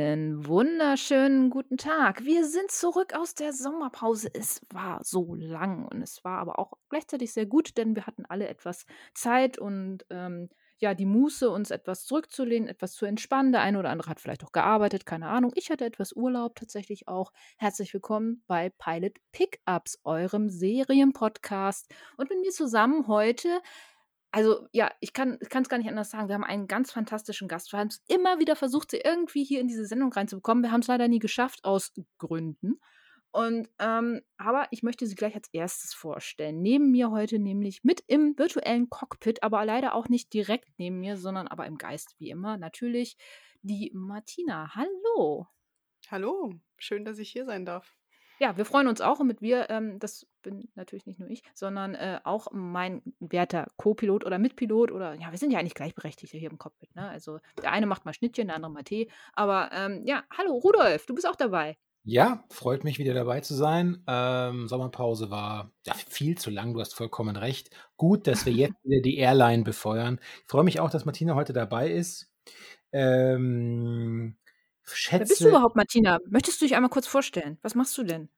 Einen wunderschönen guten Tag. Wir sind zurück aus der Sommerpause. Es war so lang und es war aber auch gleichzeitig sehr gut, denn wir hatten alle etwas Zeit und ähm, ja, die Muße, uns etwas zurückzulehnen, etwas zu entspannen. Der eine oder andere hat vielleicht auch gearbeitet, keine Ahnung. Ich hatte etwas Urlaub tatsächlich auch. Herzlich willkommen bei Pilot Pickups, eurem Serienpodcast. Und mit mir zusammen heute also ja, ich kann es gar nicht anders sagen. Wir haben einen ganz fantastischen Gast. Wir haben es immer wieder versucht, sie irgendwie hier in diese Sendung reinzubekommen. Wir haben es leider nie geschafft, aus Gründen. Und ähm, aber ich möchte sie gleich als erstes vorstellen. Neben mir heute nämlich mit im virtuellen Cockpit, aber leider auch nicht direkt neben mir, sondern aber im Geist wie immer. Natürlich die Martina. Hallo. Hallo, schön, dass ich hier sein darf. Ja, wir freuen uns auch und mit wir, ähm, das bin natürlich nicht nur ich, sondern äh, auch mein werter Co-Pilot oder Mitpilot oder ja, wir sind ja eigentlich gleichberechtigt hier im Cockpit. Ne? Also der eine macht mal Schnittchen, der andere mal Tee. Aber ähm, ja, hallo Rudolf, du bist auch dabei. Ja, freut mich wieder dabei zu sein. Ähm, Sommerpause war ja, viel zu lang, du hast vollkommen recht. Gut, dass wir jetzt wieder die Airline befeuern. Ich freue mich auch, dass Martina heute dabei ist. Ähm, schätze. Wer bist du überhaupt, Martina? Möchtest du dich einmal kurz vorstellen? Was machst du denn?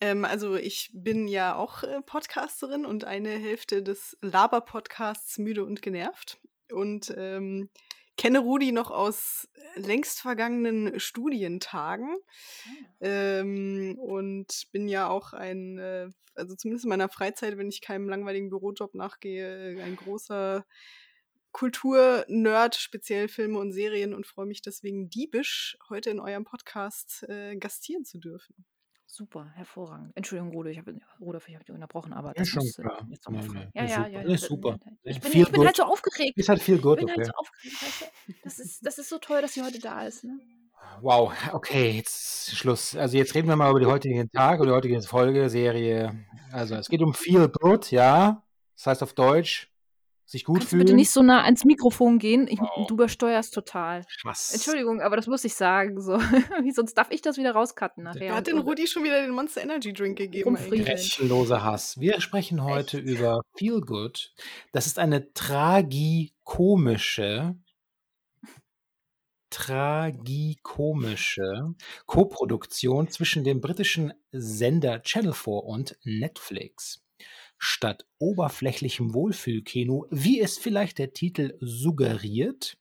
Ähm, also ich bin ja auch äh, Podcasterin und eine Hälfte des Laber-Podcasts Müde und Genervt. Und ähm, kenne Rudi noch aus längst vergangenen Studientagen. Ah. Ähm, und bin ja auch ein, äh, also zumindest in meiner Freizeit, wenn ich keinem langweiligen Bürojob nachgehe, ein großer Kulturnerd, speziell Filme und Serien und freue mich deswegen diebisch, heute in eurem Podcast äh, gastieren zu dürfen. Super, hervorragend. Entschuldigung, Rudolf, ich habe Rudolf, ich habe dich unterbrochen, aber das ist schon äh, klar. Jetzt nee, nee, ja, ja, ja, ist super. Ich bin, ich bin halt so aufgeregt. Ist halt viel gut, ich bin okay. halt so aufgeregt. Das, ist, das ist so toll, dass sie heute da ist. Ne? Wow, okay, jetzt Schluss. Also jetzt reden wir mal über die heutigen Tag oder die heutige Folge, Serie. Also es geht um Feel Good, ja. Das heißt auf Deutsch, sich gut Kannst fühlen. bitte nicht so nah ans Mikrofon gehen? Ich, wow. Du übersteuerst total. Was? Entschuldigung, aber das muss ich sagen. So. Sonst darf ich das wieder rauscutten nachher. Hat den Rudi schon wieder den Monster Energy Drink gegeben? Grenzenloser Hass. Wir sprechen heute Echt? über Feel Good. Das ist eine tragikomische tragikomische Koproduktion zwischen dem britischen Sender Channel 4 und Netflix. Statt oberflächlichem Wohlfühlkino, wie es vielleicht der Titel suggeriert,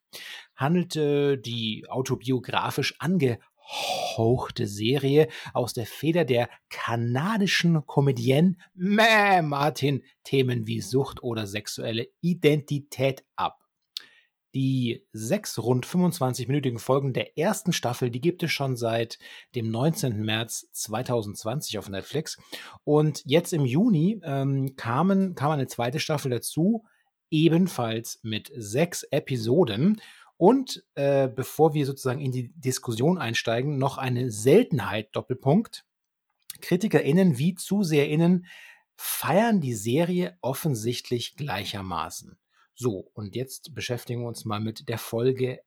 handelte die autobiografisch angehauchte Serie aus der Feder der kanadischen Comedienne Martin Themen wie Sucht oder sexuelle Identität ab. Die sechs rund 25-minütigen Folgen der ersten Staffel, die gibt es schon seit dem 19. März 2020 auf Netflix. Und jetzt im Juni ähm, kamen, kam eine zweite Staffel dazu, ebenfalls mit sechs Episoden. Und äh, bevor wir sozusagen in die Diskussion einsteigen, noch eine Seltenheit, Doppelpunkt. KritikerInnen wie ZuseherInnen feiern die Serie offensichtlich gleichermaßen. So, und jetzt beschäftigen wir uns mal mit der Folge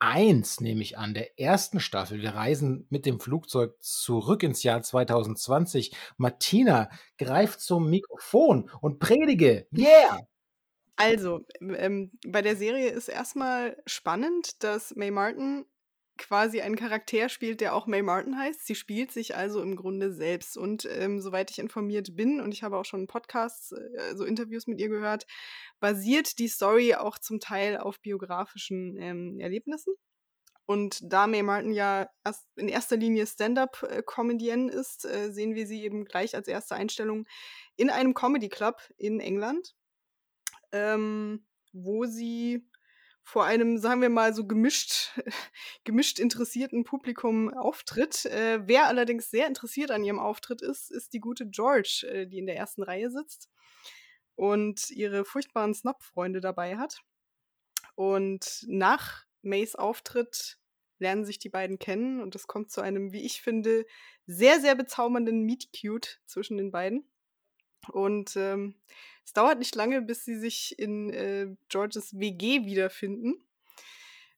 1, nehme ich an, der ersten Staffel. Wir reisen mit dem Flugzeug zurück ins Jahr 2020. Martina greift zum Mikrofon und predige. Yeah! Also, ähm, bei der Serie ist erstmal spannend, dass May Martin quasi einen Charakter spielt, der auch May Martin heißt. Sie spielt sich also im Grunde selbst. Und ähm, soweit ich informiert bin, und ich habe auch schon Podcasts, äh, so Interviews mit ihr gehört, basiert die Story auch zum Teil auf biografischen ähm, Erlebnissen. Und da May Martin ja erst in erster Linie Stand-up-Comedienne ist, äh, sehen wir sie eben gleich als erste Einstellung in einem Comedy Club in England, ähm, wo sie vor einem, sagen wir mal, so gemischt, gemischt interessierten Publikum auftritt. Äh, wer allerdings sehr interessiert an ihrem Auftritt ist, ist die gute George, äh, die in der ersten Reihe sitzt und ihre furchtbaren Snob-Freunde dabei hat. Und nach Mays Auftritt lernen sich die beiden kennen und es kommt zu einem, wie ich finde, sehr, sehr bezaubernden Meet-Cute zwischen den beiden. Und ähm, es dauert nicht lange, bis sie sich in äh, Georges WG wiederfinden,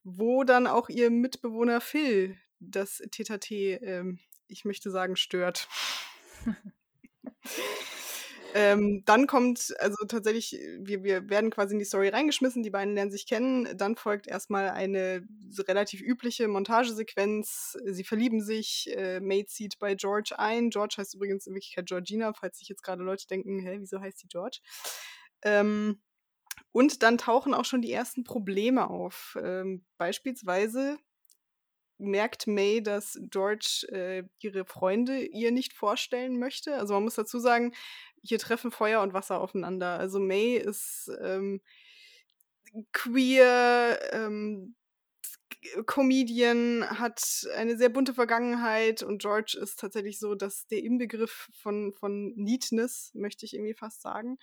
wo dann auch ihr Mitbewohner Phil das TTT, ähm, ich möchte sagen, stört. Ähm, dann kommt, also tatsächlich, wir, wir werden quasi in die Story reingeschmissen, die beiden lernen sich kennen. Dann folgt erstmal eine relativ übliche Montagesequenz. Sie verlieben sich, äh, May zieht bei George ein. George heißt übrigens in Wirklichkeit Georgina, falls sich jetzt gerade Leute denken, hä, wieso heißt die George? Ähm, und dann tauchen auch schon die ersten Probleme auf. Ähm, beispielsweise merkt May, dass George äh, ihre Freunde ihr nicht vorstellen möchte. Also man muss dazu sagen, hier treffen Feuer und Wasser aufeinander. Also May ist ähm, queer, ähm, Comedian, hat eine sehr bunte Vergangenheit und George ist tatsächlich so, dass der Inbegriff von, von Neatness, möchte ich irgendwie fast sagen.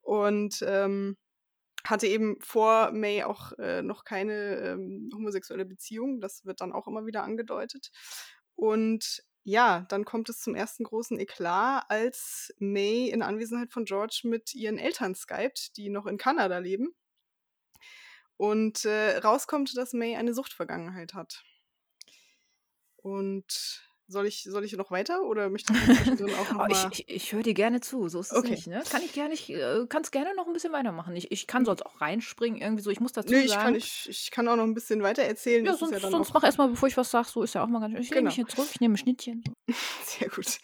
Und ähm, hatte eben vor May auch äh, noch keine ähm, homosexuelle Beziehung. Das wird dann auch immer wieder angedeutet. Und ja, dann kommt es zum ersten großen Eklat, als May in Anwesenheit von George mit ihren Eltern skypt, die noch in Kanada leben. Und äh, rauskommt, dass May eine Suchtvergangenheit hat. Und soll ich, soll ich noch weiter oder möchtest du zwischendrin auch noch Oh, ich mal... ich, ich höre dir gerne zu, so ist es Okay. nicht, ne? Kann ich gerne, ich äh, kannst gerne noch ein bisschen weitermachen. Ich, ich kann sonst auch reinspringen, irgendwie so. Ich muss dazu Nö, ich kann, sagen, ich, ich kann auch noch ein bisschen weiter erzählen. ja, ist ja sonst, sonst mach erstmal, bevor ich was sage, so ist ja auch mal ganz schön. Ich lehne Genau. mich hier zurück, ich nehme ein Schnittchen. Sehr gut.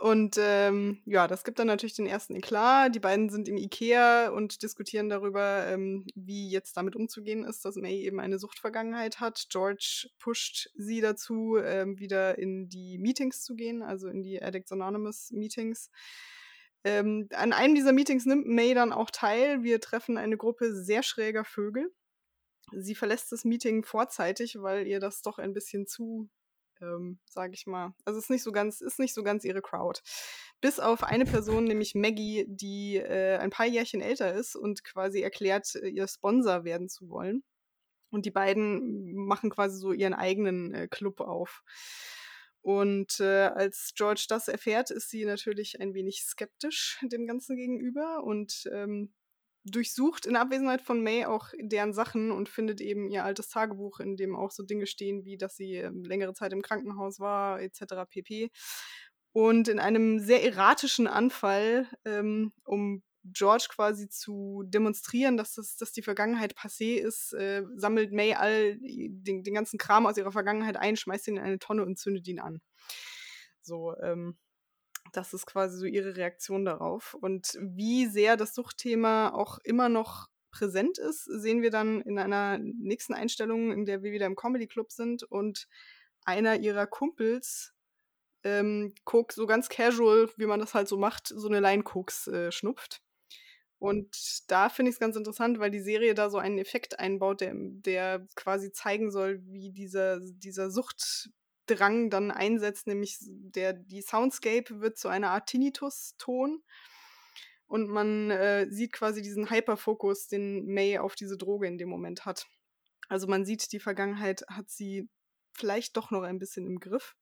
Und ähm, ja, das gibt dann natürlich den ersten Eklat. Die beiden sind im Ikea und diskutieren darüber, ähm, wie jetzt damit umzugehen ist, dass May eben eine Suchtvergangenheit hat. George pusht sie dazu, ähm, wieder in die Meetings zu gehen, also in die Addicts Anonymous Meetings. Ähm, an einem dieser Meetings nimmt May dann auch teil. Wir treffen eine Gruppe sehr schräger Vögel. Sie verlässt das Meeting vorzeitig, weil ihr das doch ein bisschen zu ähm, sage ich mal. Also ist nicht so ganz, ist nicht so ganz ihre Crowd. Bis auf eine Person, nämlich Maggie, die äh, ein paar Jährchen älter ist und quasi erklärt, äh, ihr Sponsor werden zu wollen. Und die beiden machen quasi so ihren eigenen äh, Club auf. Und äh, als George das erfährt, ist sie natürlich ein wenig skeptisch dem Ganzen gegenüber und ähm, durchsucht in Abwesenheit von May auch deren Sachen und findet eben ihr altes Tagebuch, in dem auch so Dinge stehen, wie dass sie ähm, längere Zeit im Krankenhaus war, etc. pp. Und in einem sehr erratischen Anfall, ähm, um George quasi zu demonstrieren, dass, das, dass die Vergangenheit passé ist, äh, sammelt May all den, den ganzen Kram aus ihrer Vergangenheit ein, schmeißt ihn in eine Tonne und zündet ihn an. So, ähm, das ist quasi so ihre Reaktion darauf. Und wie sehr das Suchtthema auch immer noch präsent ist, sehen wir dann in einer nächsten Einstellung, in der wir wieder im Comedy Club sind und einer ihrer Kumpels ähm, Koks, so ganz casual, wie man das halt so macht, so eine Line Koks äh, schnupft. Und da finde ich es ganz interessant, weil die Serie da so einen Effekt einbaut, der, der quasi zeigen soll, wie dieser, dieser Suchtdrang dann einsetzt, nämlich der, die Soundscape wird zu einer Art Tinnitus-Ton. Und man äh, sieht quasi diesen Hyperfokus, den May auf diese Droge in dem Moment hat. Also man sieht, die Vergangenheit hat sie vielleicht doch noch ein bisschen im Griff.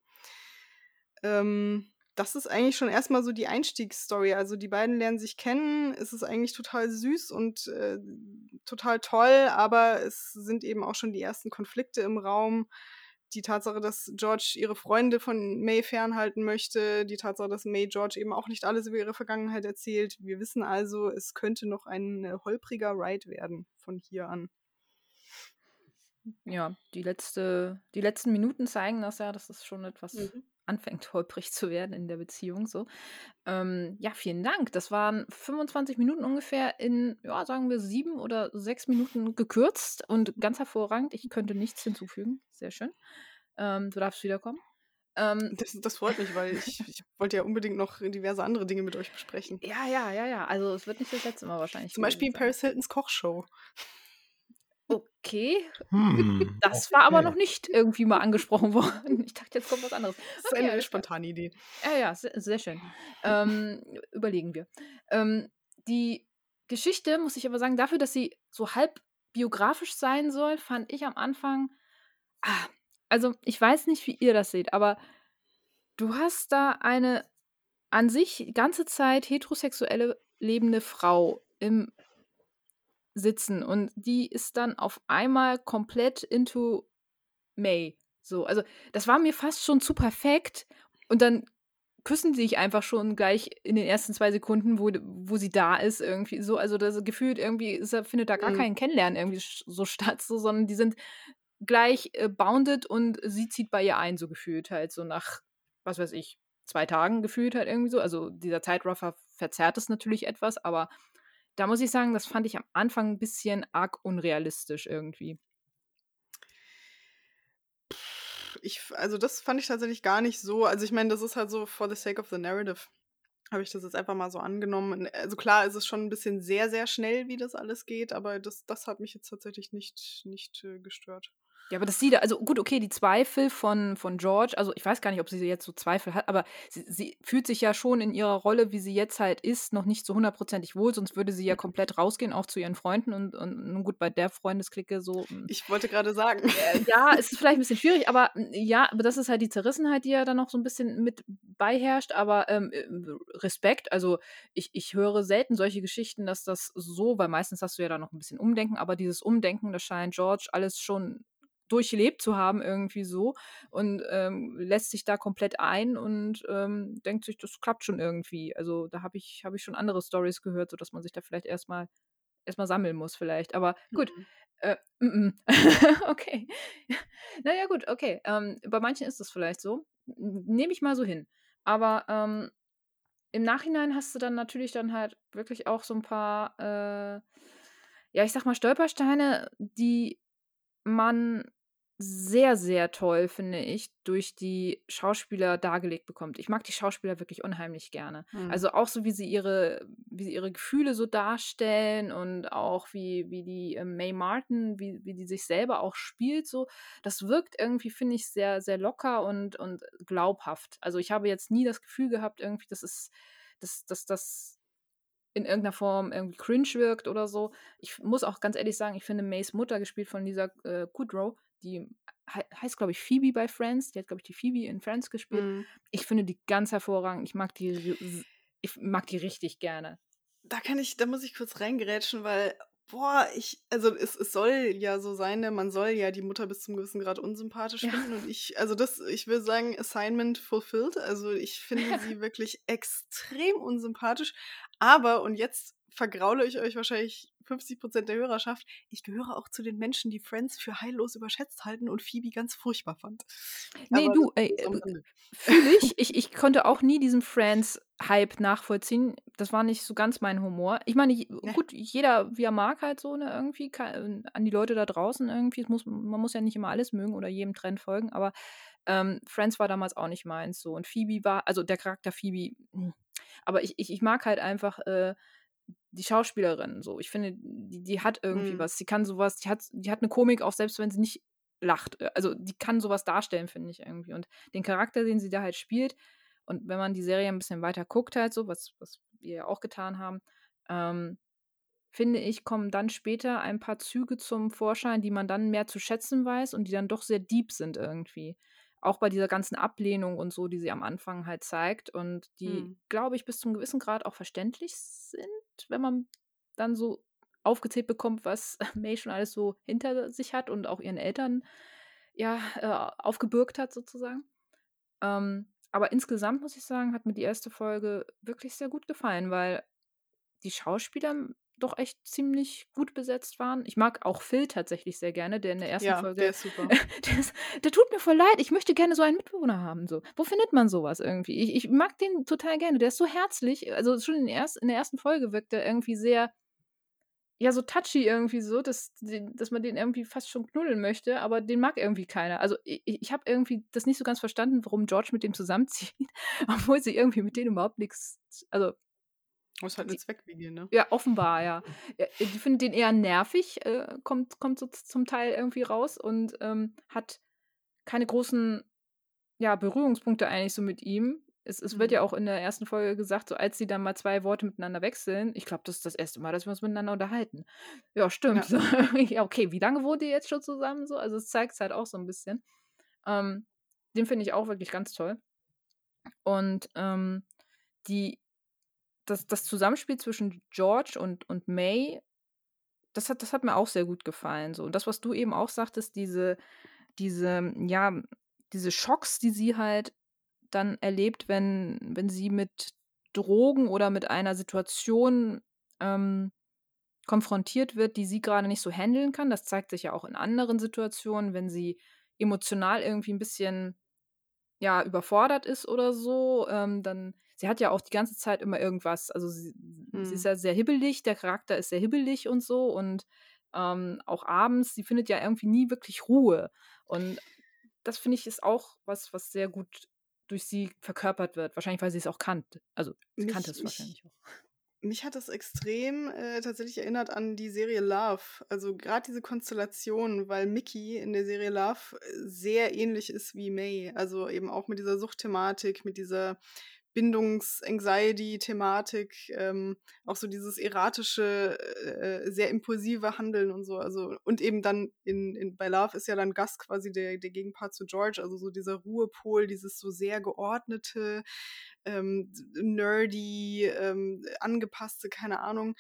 Ähm, das ist eigentlich schon erstmal so die Einstiegsstory. Also die beiden lernen sich kennen, es ist eigentlich total süß und äh, total toll, aber es sind eben auch schon die ersten Konflikte im Raum. Die Tatsache, dass George ihre Freunde von May fernhalten möchte, die Tatsache, dass May George eben auch nicht alles über ihre Vergangenheit erzählt. Wir wissen also, es könnte noch ein äh, holpriger Ride werden von hier an. Ja, die, letzte, die letzten Minuten zeigen das ja, dass es schon etwas Mhm. Anfängt, holprig zu werden in der Beziehung. So. Ähm, ja, vielen Dank. Das waren 25 Minuten ungefähr in, ja, sagen wir, sieben oder sechs Minuten gekürzt und ganz hervorragend. Ich könnte nichts hinzufügen. Sehr schön. Ähm, du darfst wiederkommen. Ähm, Das, das freut mich, weil ich, ich wollte ja unbedingt noch diverse andere Dinge mit euch besprechen. ja, ja, ja, ja. Also es wird nicht das letzte Mal wahrscheinlich. Zum Beispiel sein. Paris Hiltons Kochshow. Okay, Hm, das war aber okay. noch nicht irgendwie mal angesprochen worden. Ich dachte, jetzt kommt was anderes. Das ist Okay, eine spontane Idee. Ja, ja, sehr, sehr schön. Ähm, überlegen wir. Ähm, die Geschichte, muss ich aber sagen, dafür, dass sie so halb biografisch sein soll, fand ich am Anfang. Ah, also, ich weiß nicht, wie ihr das seht, aber du hast da eine an sich ganze Zeit heterosexuelle lebende Frau im Sitzen und die ist dann auf einmal komplett into May. So, also das war mir fast schon zu perfekt und dann küssen sich einfach schon gleich in den ersten zwei Sekunden, wo, wo sie da ist, irgendwie so. Also das gefühlt irgendwie ist, findet da gar Mhm. kein Kennenlernen irgendwie so statt, so, sondern die sind gleich äh, bounded und sie zieht bei ihr ein, so gefühlt halt, so nach, was weiß ich, zwei Tagen gefühlt halt irgendwie so. Also dieser Zeitraffer verzerrt es natürlich etwas, aber da muss ich sagen, das fand ich am Anfang ein bisschen arg unrealistisch irgendwie. Ich, also das fand ich tatsächlich gar nicht so. Also ich meine, das ist halt so for the sake of the narrative. Habe ich das jetzt einfach mal so angenommen. Also klar, ist es schon ein bisschen sehr, sehr schnell, wie das alles geht, aber das, das hat mich jetzt tatsächlich nicht, nicht äh, gestört. Ja, aber das sie da, also gut, okay, die Zweifel von, von George, also ich weiß gar nicht, ob sie jetzt so Zweifel hat, aber sie, sie fühlt sich ja schon in ihrer Rolle, wie sie jetzt halt ist, noch nicht so hundertprozentig wohl, sonst würde sie ja komplett rausgehen, auch zu ihren Freunden und, und nun gut, bei der Freundesklicke so. mm, Ich wollte gerade sagen. äh, ja, es ist vielleicht ein bisschen schwierig, aber mm, ja, aber das ist halt die Zerrissenheit, die ja dann noch so ein bisschen mit beiherrscht, aber ähm, äh, Respekt, also ich, ich höre selten solche Geschichten, dass das so, weil meistens hast du ja da noch ein bisschen Umdenken, aber dieses Umdenken, das scheint George alles schon durchlebt zu haben irgendwie so und ähm, lässt sich da komplett ein und ähm, denkt sich, das klappt schon irgendwie. Also da habe ich, hab ich schon andere Stories gehört, sodass man sich da vielleicht erstmal erstmal sammeln muss vielleicht. Aber gut, Mhm. äh, mm, mm. okay. Naja, gut, okay. Ähm, bei manchen ist das vielleicht so. Nehme ich mal so hin. Aber ähm, im Nachhinein hast du dann natürlich dann halt wirklich auch so ein paar, äh, ja, ich sag mal, Stolpersteine, die man sehr, sehr toll, finde ich, durch die Schauspieler dargelegt bekommt. Ich mag die Schauspieler wirklich unheimlich gerne. Hm. Also auch so, wie sie ihre, wie sie ihre Gefühle so darstellen und auch wie, wie die äh, May Martin, wie, wie die sich selber auch spielt, so, das wirkt irgendwie, finde ich, sehr, sehr locker und, und glaubhaft. Also ich habe jetzt nie das Gefühl gehabt, irgendwie, das ist, dass das, das in irgendeiner Form irgendwie cringe wirkt oder so. Ich muss auch ganz ehrlich sagen, ich finde Mays Mutter, gespielt von Lisa äh, Kudrow, die he heißt, glaube ich, Phoebe bei Friends. Die hat, glaube ich, die Phoebe in Friends gespielt. Hm. Ich finde die ganz hervorragend. Ich mag die, ich mag die richtig gerne. Da kann ich, da muss ich kurz reingerätschen, weil, boah, ich, also es, es soll ja so sein, ne, man soll ja die Mutter bis zum gewissen Grad unsympathisch Ja. finden. Und ich, also das, ich will sagen, Assignment fulfilled. Also ich finde sie wirklich extrem unsympathisch. Aber, und jetzt vergraule ich euch wahrscheinlich 50% der Hörerschaft, ich gehöre auch zu den Menschen, die Friends für heillos überschätzt halten und Phoebe ganz furchtbar fand. Nee, Aber du, ey, äh, fühle ich. ich. Ich konnte auch nie diesen Friends-Hype nachvollziehen. Das war nicht so ganz mein Humor. Ich meine, Ne. gut, jeder, wie er mag, halt so, ne, irgendwie, kann, an die Leute da draußen irgendwie. Muss, man muss ja nicht immer alles mögen oder jedem Trend folgen, aber ähm, Friends war damals auch nicht meins so. Und Phoebe war, also der Charakter Phoebe, hm. aber ich, ich, ich mag halt einfach äh, die Schauspielerin so. Ich finde, die, die hat irgendwie Hm. was. Sie kann sowas, die hat, die hat eine Komik, auch selbst wenn sie nicht lacht. Äh, Also die kann sowas darstellen, finde ich irgendwie. Und den Charakter, den sie da halt spielt, und wenn man die Serie ein bisschen weiter guckt, halt so, was, was wir ja auch getan haben, ähm, finde ich, kommen dann später ein paar Züge zum Vorschein, die man dann mehr zu schätzen weiß und die dann doch sehr deep sind irgendwie. Auch bei dieser ganzen Ablehnung und so, die sie am Anfang halt zeigt und die, Hm. glaube ich, bis zum gewissen Grad auch verständlich sind, wenn man dann so aufgezählt bekommt, was May schon alles so hinter sich hat und auch ihren Eltern ja äh, aufgebürgt hat sozusagen. Ähm, aber insgesamt muss ich sagen, hat mir die erste Folge wirklich sehr gut gefallen, weil die Schauspieler doch echt ziemlich gut besetzt waren. Ich mag auch Phil tatsächlich sehr gerne, der in der ersten Ja, Folge. der ist super. Der, ist, der tut mir voll leid. Ich möchte gerne so einen Mitbewohner haben. So. Wo findet man sowas irgendwie? Ich, ich mag den total gerne. Der ist so herzlich. Also schon in der, erst, in der ersten Folge wirkt er irgendwie sehr, ja, so touchy irgendwie so, dass, dass man den irgendwie fast schon knuddeln möchte, aber den mag irgendwie keiner. Also ich, ich habe irgendwie das nicht so ganz verstanden, warum George mit dem zusammenzieht, obwohl sie irgendwie mit denen überhaupt nichts, also Das ist halt eine Die- Zweckwiege, ne? ja, offenbar, ja. Ja, Die findet den eher nervig, äh, kommt, kommt so zum Teil irgendwie raus und ähm, hat keine großen ja, Berührungspunkte eigentlich so mit ihm. Es, es wird Mhm. ja auch in der ersten Folge gesagt, so als sie dann mal zwei Worte miteinander wechseln, ich glaube, das ist das erste Mal, dass wir uns miteinander unterhalten. Ja, stimmt. So. Ja, okay, wie lange wohnt ihr jetzt schon zusammen? So? Also es zeigt es halt auch so ein bisschen. Ähm, den finde ich auch wirklich ganz toll. Und ähm, die, das, das Zusammenspiel zwischen George und, und May, das hat, das hat mir auch sehr gut gefallen. So. Und das, was du eben auch sagtest, diese, diese, ja, diese Schocks, die sie halt dann erlebt, wenn, wenn sie mit Drogen oder mit einer Situation ähm, konfrontiert wird, die sie gerade nicht so handeln kann. Das zeigt sich ja auch in anderen Situationen, wenn sie emotional irgendwie ein bisschen ja überfordert ist oder so, ähm, dann sie hat ja auch die ganze Zeit immer irgendwas, also sie, hm. sie ist hm. ja sehr hibbelig, der Charakter ist sehr hibbelig und so und ähm, auch abends, sie findet ja irgendwie nie wirklich Ruhe und das finde ich ist auch was, was sehr gut durch sie verkörpert wird. Wahrscheinlich, weil sie es auch kannte. Also, sie mich, kannte es wahrscheinlich auch. Mich hat das extrem äh, tatsächlich erinnert an die Serie Love. Also gerade diese Konstellation, weil Mickey in der Serie Love äh, sehr ähnlich ist wie May. Also eben auch mit dieser Suchtthematik, mit dieser Bindungs-Anxiety-Thematik, ähm, auch so dieses erratische, äh, sehr impulsive Handeln und so. Also, und eben dann in, in, bei Love ist ja dann Gus quasi der, der Gegenpart zu George, also so dieser Ruhepol, dieses so sehr geordnete, ähm, nerdy, ähm, angepasste, keine Ahnung.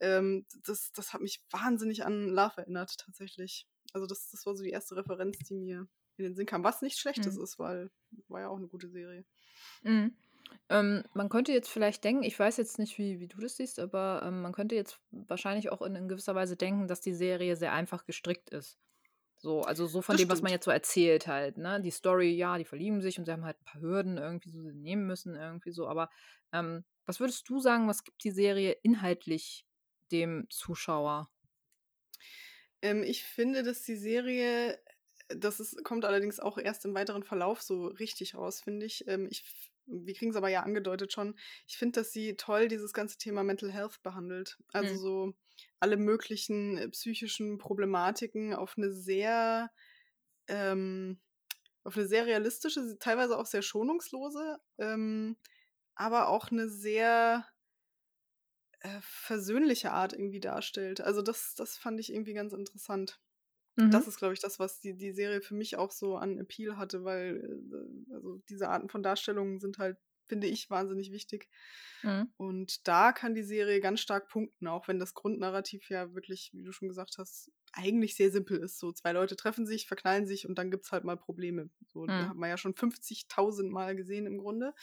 Ähm, das, das hat mich wahnsinnig an Love erinnert, tatsächlich. Also, das, das war so die erste Referenz, die mir in den Sinn kam, was nicht Schlechtes mhm. ist, weil war ja auch eine gute Serie. Mhm. Ähm, man könnte jetzt vielleicht denken, ich weiß jetzt nicht, wie, wie du das siehst, aber ähm, man könnte jetzt wahrscheinlich auch in, in gewisser Weise denken, dass die Serie sehr einfach gestrickt ist. So, also so von Das dem, was man jetzt so erzählt halt, ne? Die Story, ja, die verlieben sich und sie haben halt ein paar Hürden irgendwie so, sie nehmen müssen, irgendwie so. Aber ähm, was würdest du sagen, was gibt die Serie inhaltlich dem Zuschauer? Ähm, ich finde, dass die Serie, das ist, kommt allerdings auch erst im weiteren Verlauf so richtig raus, finde ich. Ähm, ich wir kriegen es aber ja angedeutet schon, ich finde, dass sie toll dieses ganze Thema Mental Health behandelt. Also mhm. so alle möglichen äh, psychischen Problematiken auf eine sehr, ähm, auf eine sehr realistische, teilweise auch sehr schonungslose, ähm, aber auch eine sehr äh, versöhnliche Art irgendwie darstellt. Also das, das fand ich irgendwie ganz interessant. Mhm. Das ist, glaube ich, das, was die, die Serie für mich auch so an Appeal hatte, weil äh, also diese Arten von Darstellungen sind halt, finde ich, wahnsinnig wichtig. Mhm. Und da kann die Serie ganz stark punkten, auch wenn das Grundnarrativ ja wirklich, wie du schon gesagt hast, eigentlich sehr simpel ist. So, zwei Leute treffen sich, verknallen sich und dann gibt es halt mal Probleme. So, mhm. hat man ja schon 50.000 Mal gesehen im Grunde.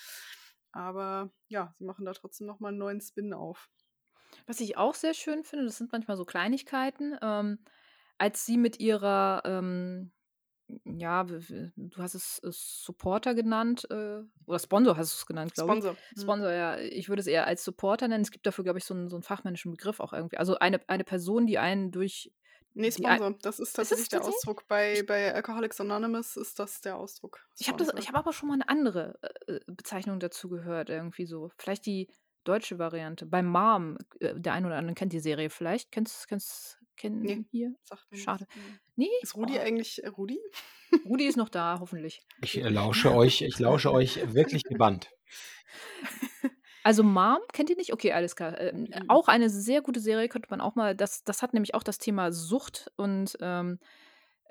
Aber ja, sie machen da trotzdem nochmal einen neuen Spin auf. Was ich auch sehr schön finde, das sind manchmal so Kleinigkeiten. Ähm, als sie mit ihrer, ähm, ja, du hast es äh, Supporter genannt, äh, oder Sponsor hast du es genannt, glaube ich. Sponsor. Mhm. Sponsor, ja. Ich würde es eher als Supporter nennen. Es gibt dafür, glaube ich, so einen, so einen fachmännischen Begriff auch irgendwie. Also eine, eine Person, die einen durch. Nee, Sponsor. Ein das ist tatsächlich ist der tatsächlich? Ausdruck. Bei, bei Alcoholics Anonymous ist das der Ausdruck. Ich habe hab aber schon mal eine andere äh, äh, Bezeichnung dazu gehört, irgendwie so. Vielleicht die deutsche Variante. Bei Mom, äh, der eine oder andere kennt die Serie vielleicht. Kennst, kennst, kennen nee, hier? Schade. Nee? Ist Rudi oh. eigentlich äh, Rudi? Rudi ist noch da, hoffentlich. Ich äh, lausche euch, ich lausche euch wirklich gebannt. Also Mom, kennt ihr nicht? Okay, alles klar. Ähm, auch eine sehr gute Serie, könnte man auch mal, das, das hat nämlich auch das Thema Sucht und ähm,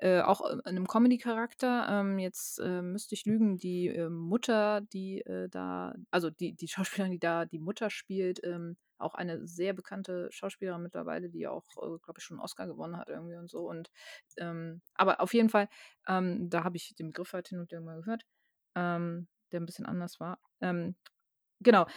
äh, auch in einem Comedy-Charakter. Ähm, jetzt äh, müsste ich lügen, die äh, Mutter, die äh, da, also die, die Schauspielerin, die da die Mutter spielt, ähm, auch eine sehr bekannte Schauspielerin mittlerweile, die auch, äh, glaube ich, schon einen Oscar gewonnen hat irgendwie und so. Und ähm, aber auf jeden Fall, ähm, da habe ich den Begriff halt hin und wieder mal gehört, ähm, der ein bisschen anders war. Ähm, genau.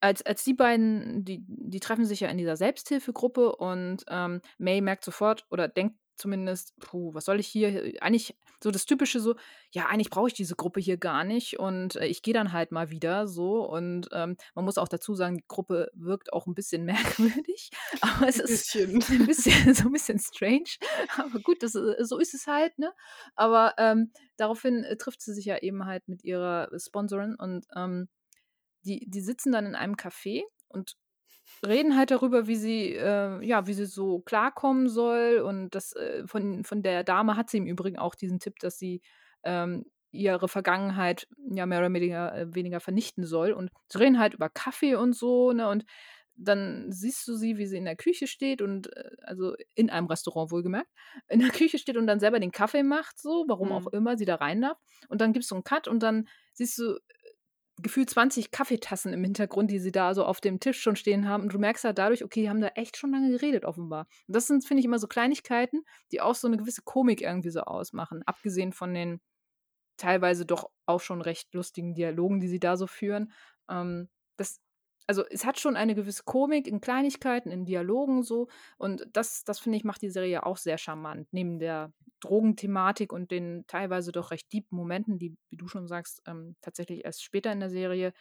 Als, als die beiden, die, die treffen sich ja in dieser Selbsthilfegruppe und ähm, May merkt sofort oder denkt zumindest, puh, was soll ich hier? Eigentlich so das Typische so, ja, eigentlich brauche ich diese Gruppe hier gar nicht und äh, ich gehe dann halt mal wieder so. Und ähm, man muss auch dazu sagen, die Gruppe wirkt auch ein bisschen merkwürdig. Aber es ist ein bisschen, so ein bisschen strange. Aber gut, das, äh, so ist es halt, ne? Aber ähm, daraufhin äh, trifft sie sich ja eben halt mit ihrer Sponsorin und ähm, die, die sitzen dann in einem Café und reden halt darüber, wie sie, äh, ja, wie sie so klarkommen soll. Und das äh, von, von der Dame hat sie im Übrigen auch diesen Tipp, dass sie ähm, ihre Vergangenheit ja mehr oder weniger, äh, weniger vernichten soll. Und sie reden halt über Kaffee und so, ne? Und dann siehst du sie, wie sie in der Küche steht und äh, also in einem Restaurant wohlgemerkt, in der Küche steht und dann selber den Kaffee macht, so, warum mhm. auch immer sie da rein darf. Und dann gibst du einen Cut und dann siehst du gefühlt 20 Kaffeetassen im Hintergrund, die sie da so auf dem Tisch schon stehen haben. Und du merkst halt dadurch, okay, die haben da echt schon lange geredet, offenbar. Und das sind, finde ich, immer so Kleinigkeiten, die auch so eine gewisse Komik irgendwie so ausmachen. Abgesehen von den teilweise doch auch schon recht lustigen Dialogen, die sie da so führen. Ähm, das also, es hat schon eine gewisse Komik in Kleinigkeiten, in Dialogen so und das das finde ich, macht die Serie auch sehr charmant. Neben der Drogenthematik und den teilweise doch recht deepen Momenten, die, wie du schon sagst, ähm, tatsächlich erst später in der Serie,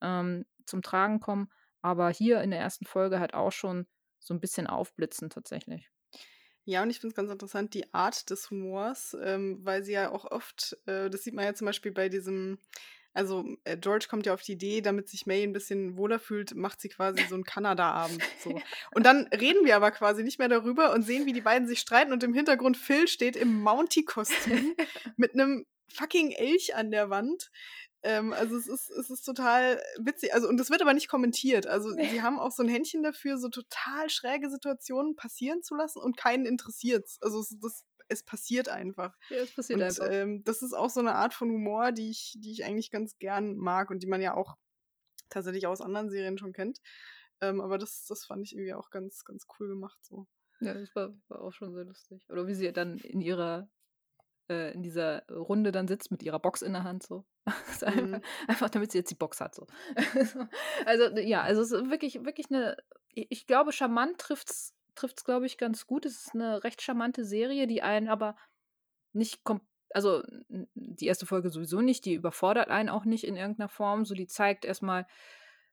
ähm, zum Tragen kommen, aber hier in der ersten Folge halt auch schon so ein bisschen aufblitzen tatsächlich. Ja, und ich finde es ganz interessant, die Art des Humors, ähm, weil sie ja auch oft, äh, das sieht man ja zum Beispiel bei diesem, also äh, George kommt ja auf die Idee, damit sich May ein bisschen wohler fühlt, macht sie quasi so einen Kanada-Abend. So. Und dann reden wir aber quasi nicht mehr darüber und sehen, wie die beiden sich streiten und im Hintergrund Phil steht im Mountie-Kostüm mit einem fucking Elch an der Wand. Ähm, also es ist, es ist total witzig. Also, und das wird aber nicht kommentiert. Also sie haben auch so ein Händchen dafür, so total schräge Situationen passieren zu lassen und keinen interessiert Also es, das, es passiert einfach. Ja, es passiert und, einfach. Ähm, das ist auch so eine Art von Humor, die ich, die ich eigentlich ganz gern mag und die man ja auch tatsächlich aus anderen Serien schon kennt. Ähm, aber das, das fand ich irgendwie auch ganz, ganz cool gemacht. So. Ja, das war, war auch schon sehr lustig. Oder wie sie dann in ihrer äh, in dieser Runde dann sitzt mit ihrer Box in der Hand so. einfach, mhm. einfach, damit sie jetzt die Box hat so. also ja, also es ist wirklich wirklich eine ich glaube charmant trifft's trifft's glaube ich ganz gut. Es ist eine recht charmante Serie, die einen aber nicht komplett also die erste Folge sowieso nicht, die überfordert einen auch nicht in irgendeiner Form, so die zeigt erstmal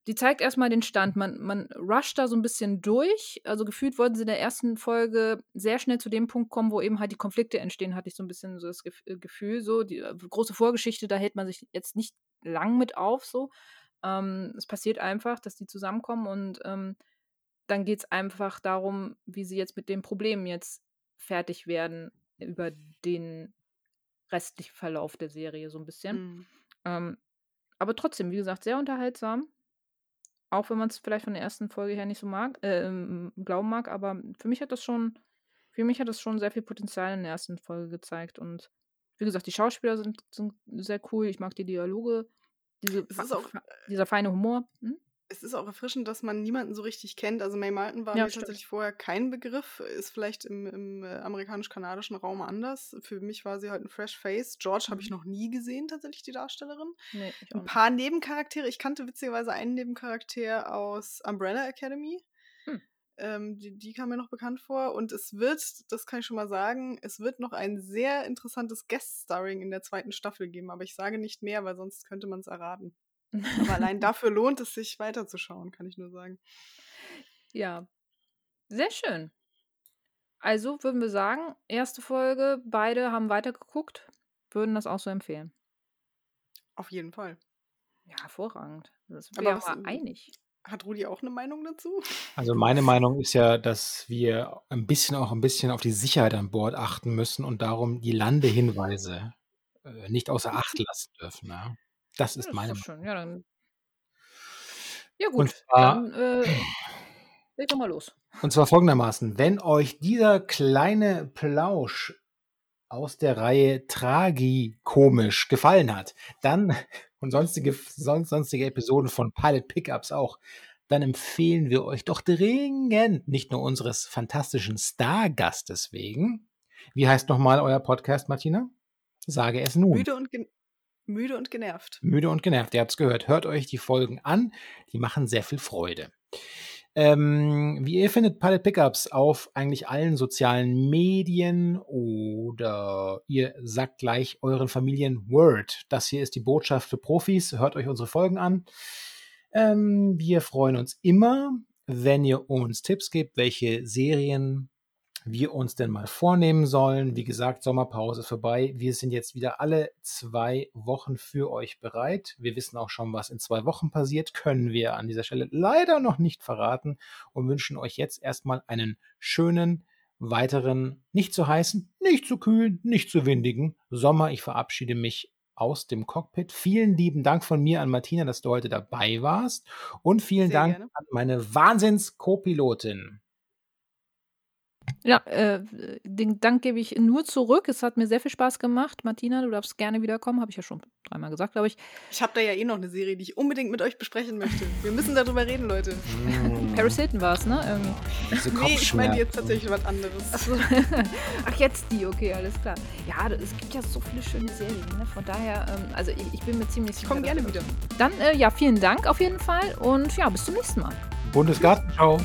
die zeigt erstmal den Stand. Man, man rusht da so ein bisschen durch. Also gefühlt wollten sie in der ersten Folge sehr schnell zu dem Punkt kommen, wo eben halt die Konflikte entstehen, hatte ich so ein bisschen so das äh, Gefühl. So, die äh, große Vorgeschichte, da hält man sich jetzt nicht lang mit auf. So. Ähm, es passiert einfach, dass die zusammenkommen und ähm, dann geht es einfach darum, wie sie jetzt mit dem Problem jetzt fertig werden über den restlichen Verlauf der Serie so ein bisschen. Mhm. Ähm, aber trotzdem, wie gesagt, sehr unterhaltsam. Auch wenn man es vielleicht von der ersten Folge her nicht so mag, äh, glauben mag, aber für mich hat das schon, für mich hat das schon sehr viel Potenzial in der ersten Folge gezeigt. Und wie gesagt, die Schauspieler sind, sind sehr cool. Ich mag die Dialoge, diese, auch, dieser feine Humor. Hm? Es ist auch erfrischend, dass man niemanden so richtig kennt. Also May Martin war ja, mir stimmt. tatsächlich vorher kein Begriff, ist vielleicht im, im äh, amerikanisch-kanadischen Raum anders. Für mich war sie halt ein Fresh Face. George mhm. habe ich noch nie gesehen, tatsächlich die Darstellerin. Nee, ein paar nicht. Nebencharaktere. Ich kannte witzigerweise einen Nebencharakter aus Umbrella Academy. Hm. Ähm, die, die kam mir noch bekannt vor. Und es wird, das kann ich schon mal sagen, es wird noch ein sehr interessantes Guest-Starring in der zweiten Staffel geben. Aber ich sage nicht mehr, weil sonst könnte man es erraten. Aber allein dafür lohnt es sich weiterzuschauen, kann ich nur sagen. Ja, sehr schön. Also würden wir sagen, erste Folge, beide haben weitergeguckt, würden das auch so empfehlen. Auf jeden Fall. Ja, hervorragend. Das wäre ja einig. Hat Rudi auch eine Meinung dazu? Also meine Meinung ist ja, dass wir ein bisschen auch ein bisschen auf die Sicherheit an Bord achten müssen und darum die Landehinweise äh, nicht außer Acht lassen dürfen. Ja? Das ist ja, meine Meinung. Ja, dann. Ja, gut. Zwar, dann äh, leg doch mal los. Und zwar folgendermaßen: Wenn euch dieser kleine Plausch aus der Reihe Tragikomisch gefallen hat, dann und sonstige, sonstige Episoden von Pilot Pickups auch, dann empfehlen wir euch doch dringend, nicht nur unseres fantastischen Stargastes wegen. Wie heißt nochmal euer Podcast, Martina? Sage es nun. Müde und, Müde und genervt. Müde und genervt, ihr habt es gehört. Hört euch die Folgen an, die machen sehr viel Freude. Ähm, wie ihr findet Pilot Pickups auf eigentlich allen sozialen Medien oder ihr sagt gleich euren Familien Word. Das hier ist die Botschaft für Profis. Hört euch unsere Folgen an. Ähm, wir freuen uns immer, wenn ihr uns Tipps gebt, welche Serien wir uns denn mal vornehmen sollen. Wie gesagt, Sommerpause ist vorbei. Wir sind jetzt wieder alle zwei Wochen für euch bereit. Wir wissen auch schon, was in zwei Wochen passiert, können wir an dieser Stelle leider noch nicht verraten und wünschen euch jetzt erstmal einen schönen weiteren, nicht zu heißen, nicht zu kühlen, nicht zu windigen Sommer. Ich verabschiede mich aus dem Cockpit. Vielen lieben Dank von mir an Martina, dass du heute dabei warst. Und vielen Sehr Dank gerne. an meine Wahnsinns-Co-Pilotin. Ja, äh, den Dank gebe ich nur zurück. Es hat mir sehr viel Spaß gemacht. Martina, du darfst gerne wiederkommen. Habe ich ja schon dreimal gesagt, glaube ich. Ich habe da ja eh noch eine Serie, die ich unbedingt mit euch besprechen möchte. Wir müssen darüber reden, Leute. Mm. Paris Hilton war es, ne? Irgendwie. Diese Nee, ich meine jetzt tatsächlich was anderes. Achso. Ach, jetzt die, okay, alles klar. Ja, es gibt ja so viele schöne Serien, ne? Von daher, ähm, also ich, ich bin mir ziemlich Ich komme sicher, gerne wieder. Dann, äh, ja, vielen Dank auf jeden Fall und ja, bis zum nächsten Mal. Bundesgartenschau.